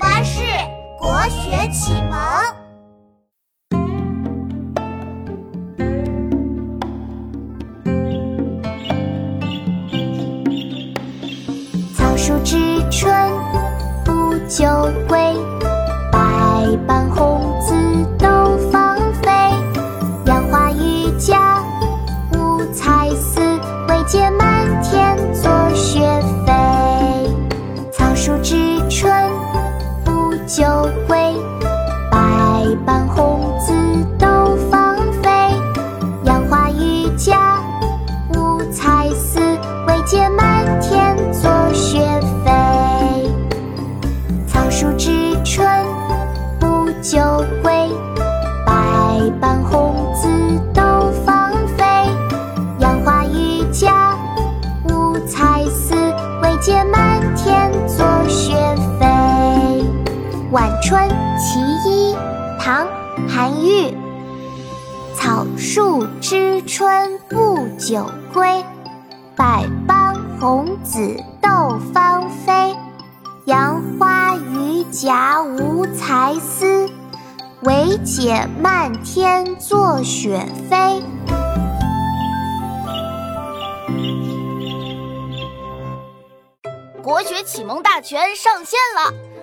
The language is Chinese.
巴士国学启蒙。草树知春不久归，百般红紫都芳菲。杨花榆荚五彩丝，惟解满天作雪久归，百般红紫斗芳菲。杨花榆荚五彩丝，惟见满天作雪飞。草树知春不久归，百般红紫斗芳菲。杨花榆荚五彩丝，惟见满天作雪。《晚春其一》唐·韩愈。草树知春不久归，百般红紫斗芳菲。杨花榆荚无才思，惟解漫天作雪飞。国学启蒙大全上线了！